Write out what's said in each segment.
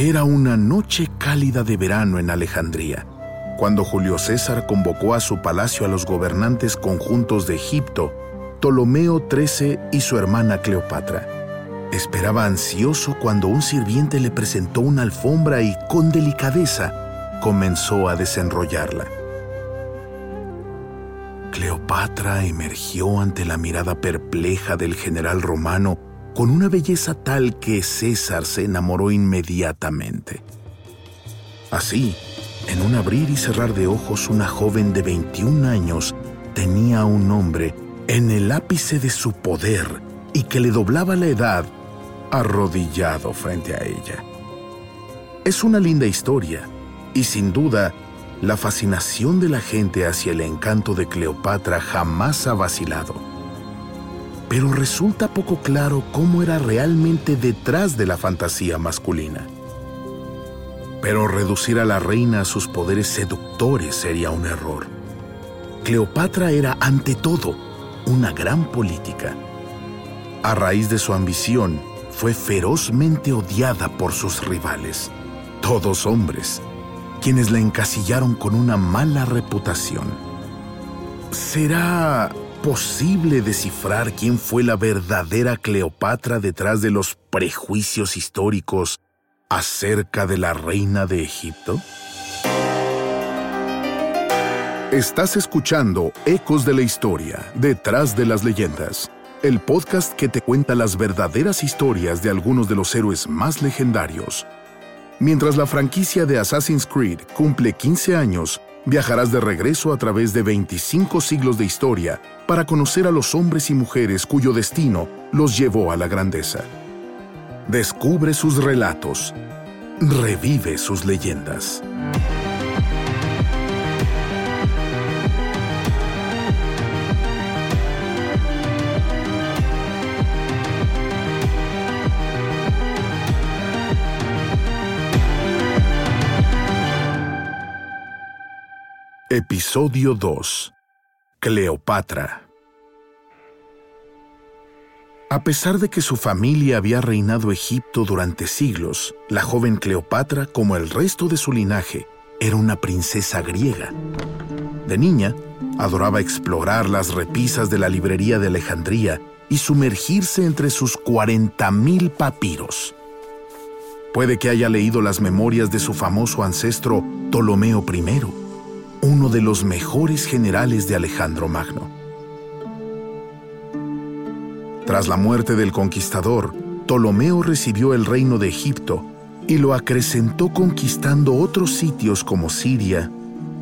Era una noche cálida de verano en Alejandría, cuando Julio César convocó a su palacio a los gobernantes conjuntos de Egipto, Ptolomeo XIII y su hermana Cleopatra. Esperaba ansioso cuando un sirviente le presentó una alfombra y, con delicadeza, comenzó a desenrollarla. Cleopatra emergió ante la mirada perpleja del general romano con una belleza tal que César se enamoró inmediatamente. Así, en un abrir y cerrar de ojos, una joven de 21 años tenía a un hombre en el ápice de su poder y que le doblaba la edad arrodillado frente a ella. Es una linda historia y sin duda la fascinación de la gente hacia el encanto de Cleopatra jamás ha vacilado. Pero resulta poco claro cómo era realmente detrás de la fantasía masculina. Pero reducir a la reina a sus poderes seductores sería un error. Cleopatra era ante todo una gran política. A raíz de su ambición, fue ferozmente odiada por sus rivales, todos hombres, quienes la encasillaron con una mala reputación. ¿Será posible descifrar quién fue la verdadera Cleopatra detrás de los prejuicios históricos acerca de la reina de Egipto? Estás escuchando Ecos de la Historia, detrás de las leyendas, el podcast que te cuenta las verdaderas historias de algunos de los héroes más legendarios. Mientras la franquicia de Assassin's Creed cumple 15 años, viajarás de regreso a través de 25 siglos de historia para conocer a los hombres y mujeres cuyo destino los llevó a la grandeza. Descubre sus relatos. Revive sus leyendas. Episodio 2. Cleopatra. A pesar de que su familia había reinado Egipto durante siglos, la joven Cleopatra, como el resto de su linaje, era una princesa griega. De niña, adoraba explorar las repisas de la librería de Alejandría y sumergirse entre sus 40.000 papiros. Puede que haya leído las memorias de su famoso ancestro Ptolomeo I, uno de los mejores generales de Alejandro Magno. Tras la muerte del conquistador, Ptolomeo recibió el reino de Egipto y lo acrecentó conquistando otros sitios como Siria,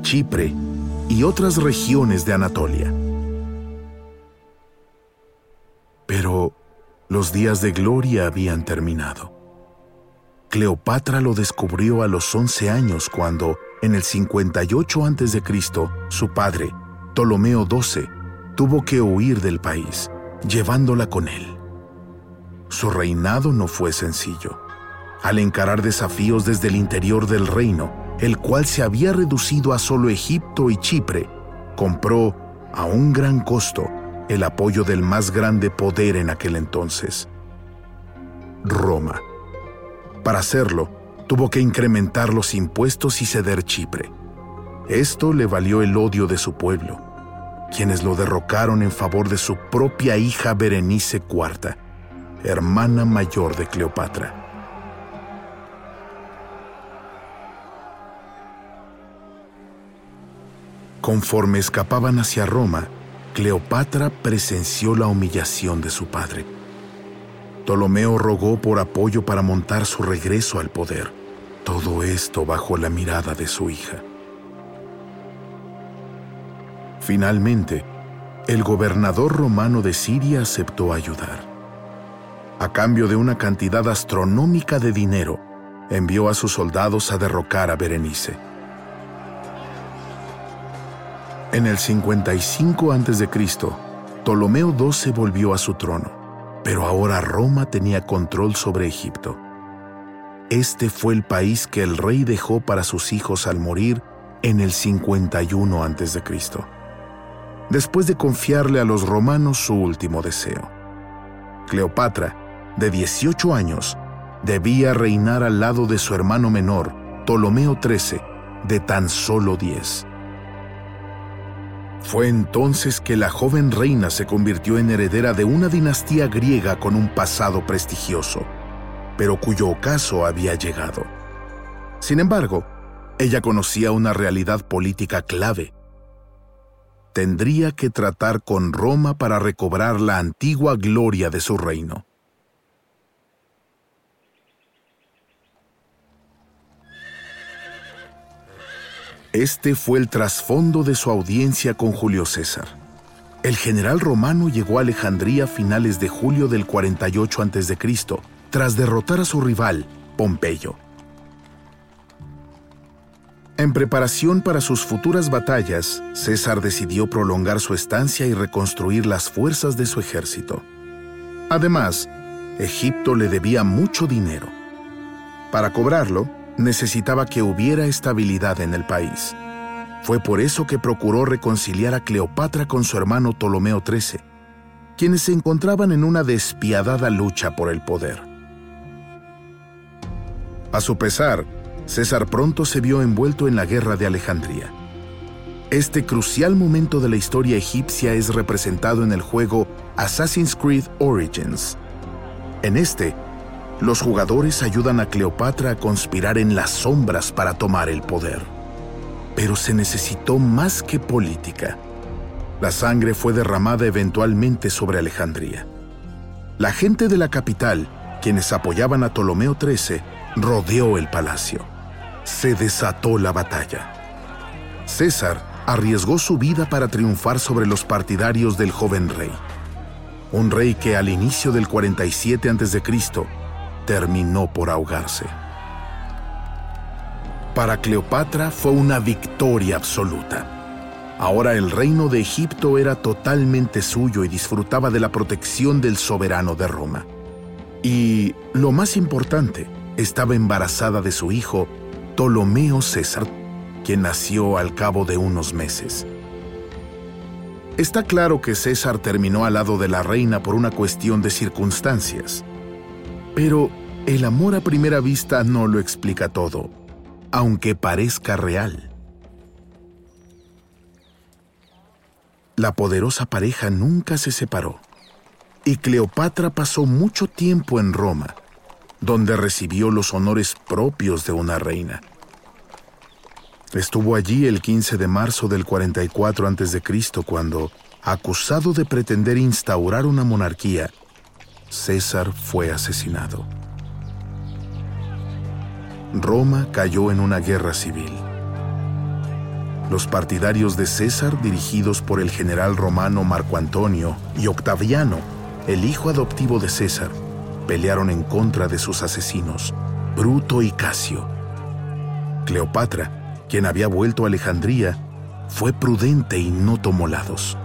Chipre y otras regiones de Anatolia. Pero los días de gloria habían terminado. Cleopatra lo descubrió a los 11 años cuando, en el 58 a.C., su padre, Ptolomeo XII, tuvo que huir del país llevándola con él. Su reinado no fue sencillo. Al encarar desafíos desde el interior del reino, el cual se había reducido a solo Egipto y Chipre, compró, a un gran costo, el apoyo del más grande poder en aquel entonces, Roma. Para hacerlo, tuvo que incrementar los impuestos y ceder Chipre. Esto le valió el odio de su pueblo quienes lo derrocaron en favor de su propia hija Berenice IV, hermana mayor de Cleopatra. Conforme escapaban hacia Roma, Cleopatra presenció la humillación de su padre. Ptolomeo rogó por apoyo para montar su regreso al poder, todo esto bajo la mirada de su hija. Finalmente, el gobernador romano de Siria aceptó ayudar. A cambio de una cantidad astronómica de dinero, envió a sus soldados a derrocar a Berenice. En el 55 a.C., Ptolomeo XII volvió a su trono, pero ahora Roma tenía control sobre Egipto. Este fue el país que el rey dejó para sus hijos al morir en el 51 a.C., después de confiarle a los romanos su último deseo. Cleopatra, de 18 años, debía reinar al lado de su hermano menor, Ptolomeo XIII, de tan solo 10. Fue entonces que la joven reina se convirtió en heredera de una dinastía griega con un pasado prestigioso, pero cuyo ocaso había llegado. Sin embargo, ella conocía una realidad política clave. Tendría que tratar con Roma para recobrar la antigua gloria de su reino. Este fue el trasfondo de su audiencia con Julio César. El general romano llegó a Alejandría a finales de julio del 48 a.C., tras derrotar a su rival, Pompeyo. En preparación para sus futuras batallas, César decidió prolongar su estancia y reconstruir las fuerzas de su ejército. Además, Egipto le debía mucho dinero. Para cobrarlo, necesitaba que hubiera estabilidad en el país. Fue por eso que procuró reconciliar a Cleopatra con su hermano Ptolomeo XIII, quienes se encontraban en una despiadada lucha por el poder. A su pesar, César pronto se vio envuelto en la guerra de Alejandría. Este crucial momento de la historia egipcia es representado en el juego Assassin's Creed Origins. En este, los jugadores ayudan a Cleopatra a conspirar en las sombras para tomar el poder. Pero se necesitó más que política. La sangre fue derramada eventualmente sobre Alejandría. La gente de la capital, quienes apoyaban a Ptolomeo XIII, rodeó el palacio. Se desató la batalla. César arriesgó su vida para triunfar sobre los partidarios del joven rey. Un rey que al inicio del 47 a.C terminó por ahogarse. Para Cleopatra fue una victoria absoluta. Ahora el reino de Egipto era totalmente suyo y disfrutaba de la protección del soberano de Roma. Y, lo más importante, estaba embarazada de su hijo, Ptolomeo César, quien nació al cabo de unos meses. Está claro que César terminó al lado de la reina por una cuestión de circunstancias. Pero el amor a primera vista no lo explica todo, aunque parezca real. La poderosa pareja nunca se separó, y Cleopatra pasó mucho tiempo en Roma, donde recibió los honores propios de una reina. Estuvo allí el 15 de marzo del 44 a.C. cuando, acusado de pretender instaurar una monarquía, César fue asesinado. Roma cayó en una guerra civil. Los partidarios de César, dirigidos por el general romano Marco Antonio, y Octaviano, el hijo adoptivo de César, pelearon en contra de sus asesinos, Bruto y Casio. Cleopatra, quien había vuelto a Alejandría, fue prudente y no tomó lados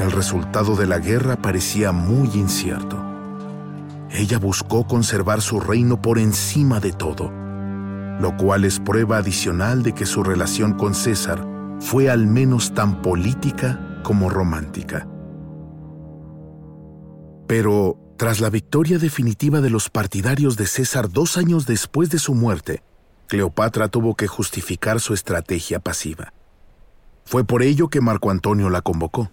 el resultado de la guerra parecía muy incierto. Ella buscó conservar su reino por encima de todo, lo cual es prueba adicional de que su relación con César fue al menos tan política como romántica. Pero, tras la victoria definitiva de los partidarios de César dos años después de su muerte, Cleopatra tuvo que justificar su estrategia pasiva. Fue por ello que Marco Antonio la convocó.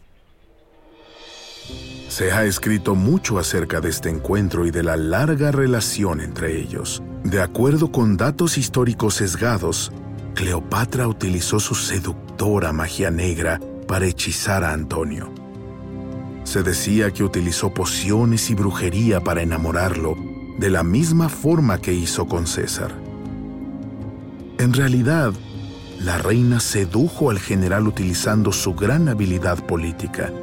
Se ha escrito mucho acerca de este encuentro y de la larga relación entre ellos. De acuerdo con datos históricos sesgados, Cleopatra utilizó su seductora magia negra para hechizar a Antonio. Se decía que utilizó pociones y brujería para enamorarlo, de la misma forma que hizo con César. En realidad, la reina sedujo al general utilizando su gran habilidad política.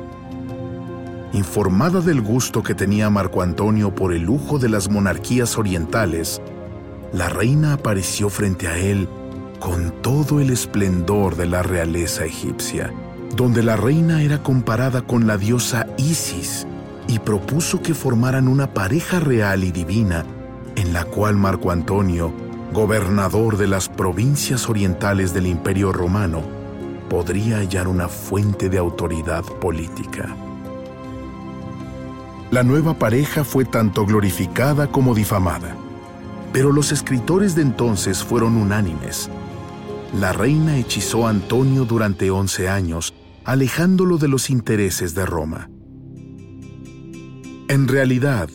Informada del gusto que tenía Marco Antonio por el lujo de las monarquías orientales, la reina apareció frente a él con todo el esplendor de la realeza egipcia, donde la reina era comparada con la diosa Isis y propuso que formaran una pareja real y divina en la cual Marco Antonio, gobernador de las provincias orientales del Imperio Romano, podría hallar una fuente de autoridad política. La nueva pareja fue tanto glorificada como difamada, pero los escritores de entonces fueron unánimes. La reina hechizó a Antonio durante 11 años, alejándolo de los intereses de Roma. En realidad,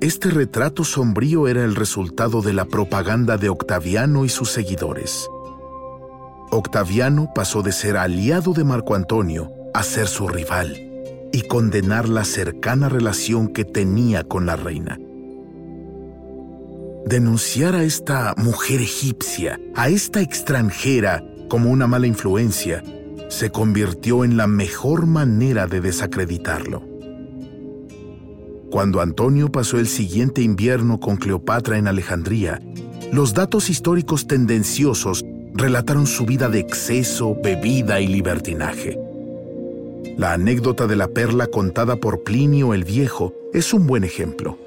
este retrato sombrío era el resultado de la propaganda de Octaviano y sus seguidores. Octaviano pasó de ser aliado de Marco Antonio a ser su rival y condenar la cercana relación que tenía con la reina. Denunciar a esta mujer egipcia, a esta extranjera, como una mala influencia, se convirtió en la mejor manera de desacreditarlo. Cuando Antonio pasó el siguiente invierno con Cleopatra en Alejandría, los datos históricos tendenciosos relataron su vida de exceso, bebida y libertinaje. La anécdota de la perla contada por Plinio el Viejo es un buen ejemplo.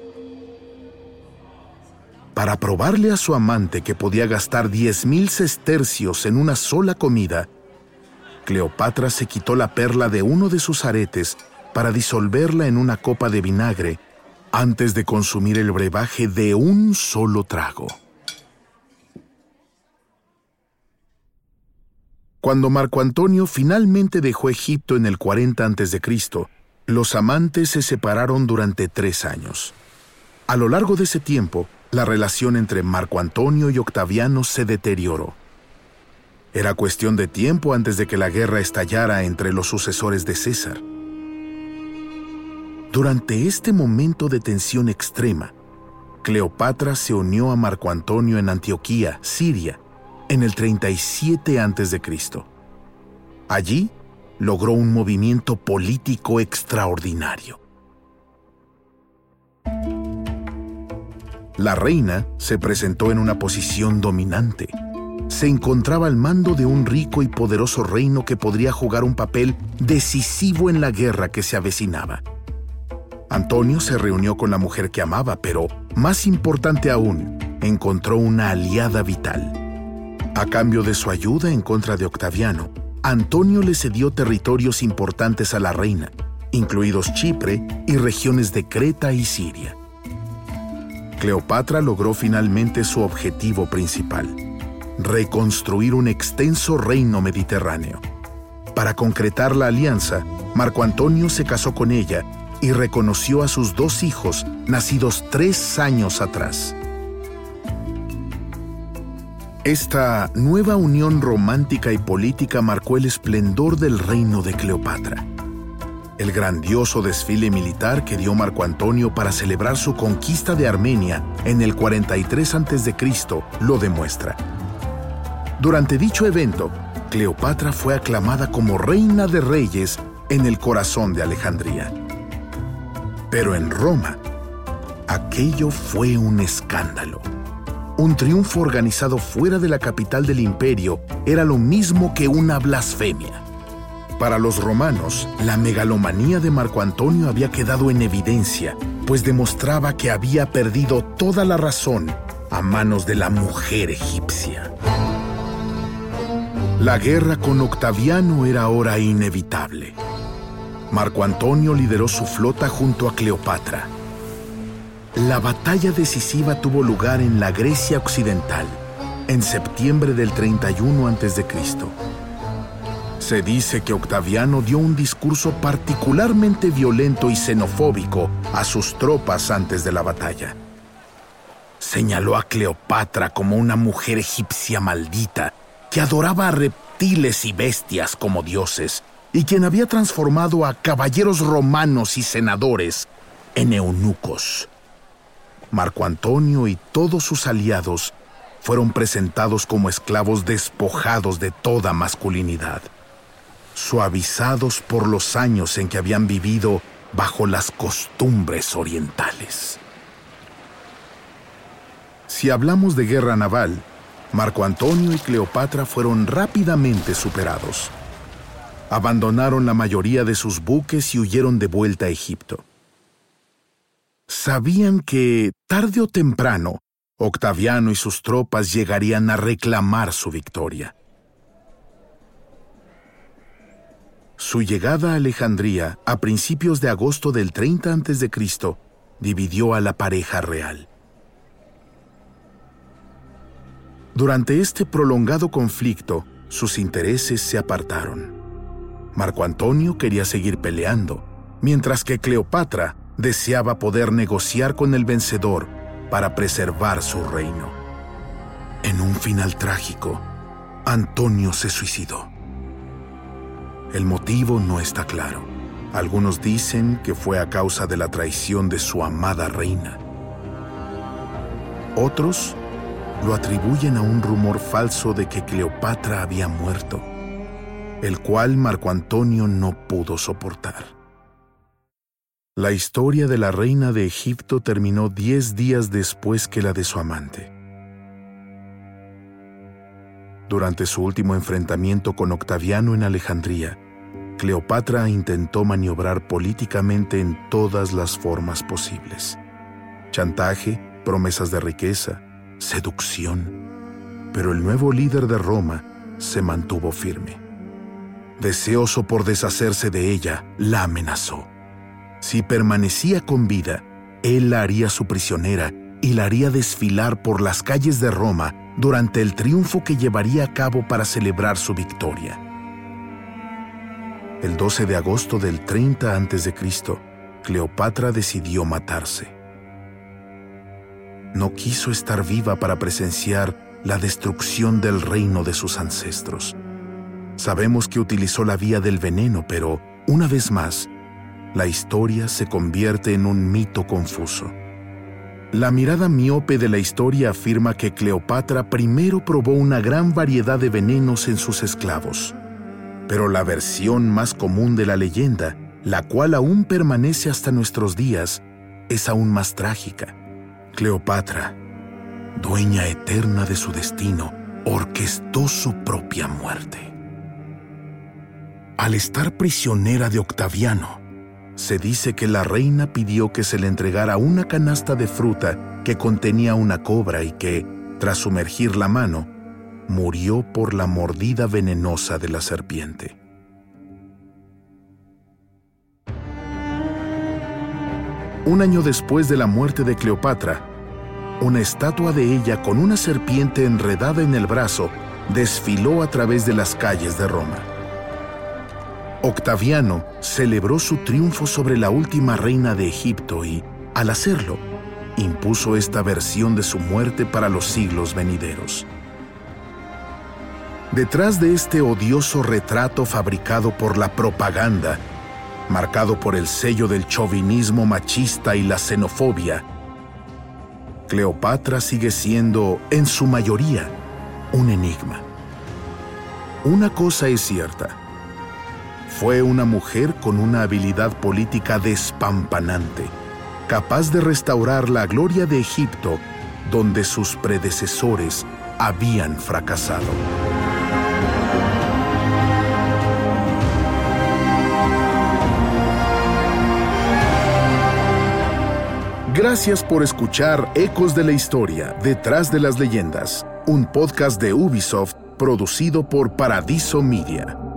Para probarle a su amante que podía gastar 10.000 sestercios en una sola comida, Cleopatra se quitó la perla de uno de sus aretes para disolverla en una copa de vinagre antes de consumir el brebaje de un solo trago. Cuando Marco Antonio finalmente dejó Egipto en el 40 a.C., los amantes se separaron durante tres años. A lo largo de ese tiempo, la relación entre Marco Antonio y Octaviano se deterioró. Era cuestión de tiempo antes de que la guerra estallara entre los sucesores de César. Durante este momento de tensión extrema, Cleopatra se unió a Marco Antonio en Antioquía, Siria, en el 37 a.C. Allí logró un movimiento político extraordinario. La reina se presentó en una posición dominante. Se encontraba al mando de un rico y poderoso reino que podría jugar un papel decisivo en la guerra que se avecinaba. Antonio se reunió con la mujer que amaba, pero, más importante aún, encontró una aliada vital. A cambio de su ayuda en contra de Octaviano, Antonio le cedió territorios importantes a la reina, incluidos Chipre y regiones de Creta y Siria. Cleopatra logró finalmente su objetivo principal, reconstruir un extenso reino mediterráneo. Para concretar la alianza, Marco Antonio se casó con ella y reconoció a sus dos hijos nacidos tres años atrás. Esta nueva unión romántica y política marcó el esplendor del reino de Cleopatra. El grandioso desfile militar que dio Marco Antonio para celebrar su conquista de Armenia en el 43 a.C. lo demuestra. Durante dicho evento, Cleopatra fue aclamada como reina de reyes en el corazón de Alejandría. Pero en Roma, aquello fue un escándalo. Un triunfo organizado fuera de la capital del imperio era lo mismo que una blasfemia. Para los romanos, la megalomanía de Marco Antonio había quedado en evidencia, pues demostraba que había perdido toda la razón a manos de la mujer egipcia. La guerra con Octaviano era ahora inevitable. Marco Antonio lideró su flota junto a Cleopatra. La batalla decisiva tuvo lugar en la Grecia occidental, en septiembre del 31 a.C. Se dice que Octaviano dio un discurso particularmente violento y xenofóbico a sus tropas antes de la batalla. Señaló a Cleopatra como una mujer egipcia maldita que adoraba a reptiles y bestias como dioses y quien había transformado a caballeros romanos y senadores en eunucos. Marco Antonio y todos sus aliados fueron presentados como esclavos despojados de toda masculinidad, suavizados por los años en que habían vivido bajo las costumbres orientales. Si hablamos de guerra naval, Marco Antonio y Cleopatra fueron rápidamente superados. Abandonaron la mayoría de sus buques y huyeron de vuelta a Egipto. Sabían que, tarde o temprano, Octaviano y sus tropas llegarían a reclamar su victoria. Su llegada a Alejandría a principios de agosto del 30 a.C. dividió a la pareja real. Durante este prolongado conflicto, sus intereses se apartaron. Marco Antonio quería seguir peleando, mientras que Cleopatra deseaba poder negociar con el vencedor para preservar su reino. En un final trágico, Antonio se suicidó. El motivo no está claro. Algunos dicen que fue a causa de la traición de su amada reina. Otros lo atribuyen a un rumor falso de que Cleopatra había muerto, el cual Marco Antonio no pudo soportar. La historia de la reina de Egipto terminó diez días después que la de su amante. Durante su último enfrentamiento con Octaviano en Alejandría, Cleopatra intentó maniobrar políticamente en todas las formas posibles. Chantaje, promesas de riqueza, seducción. Pero el nuevo líder de Roma se mantuvo firme. Deseoso por deshacerse de ella, la amenazó. Si permanecía con vida, él la haría su prisionera y la haría desfilar por las calles de Roma durante el triunfo que llevaría a cabo para celebrar su victoria. El 12 de agosto del 30 a.C., Cleopatra decidió matarse. No quiso estar viva para presenciar la destrucción del reino de sus ancestros. Sabemos que utilizó la vía del veneno, pero, una vez más, la historia se convierte en un mito confuso. La mirada miope de la historia afirma que Cleopatra primero probó una gran variedad de venenos en sus esclavos. Pero la versión más común de la leyenda, la cual aún permanece hasta nuestros días, es aún más trágica. Cleopatra, dueña eterna de su destino, orquestó su propia muerte. Al estar prisionera de Octaviano, se dice que la reina pidió que se le entregara una canasta de fruta que contenía una cobra y que, tras sumergir la mano, murió por la mordida venenosa de la serpiente. Un año después de la muerte de Cleopatra, una estatua de ella con una serpiente enredada en el brazo desfiló a través de las calles de Roma. Octaviano celebró su triunfo sobre la última reina de Egipto y, al hacerlo, impuso esta versión de su muerte para los siglos venideros. Detrás de este odioso retrato fabricado por la propaganda, marcado por el sello del chauvinismo machista y la xenofobia, Cleopatra sigue siendo, en su mayoría, un enigma. Una cosa es cierta. Fue una mujer con una habilidad política despampanante, capaz de restaurar la gloria de Egipto donde sus predecesores habían fracasado. Gracias por escuchar Ecos de la Historia, Detrás de las Leyendas, un podcast de Ubisoft producido por Paradiso Media.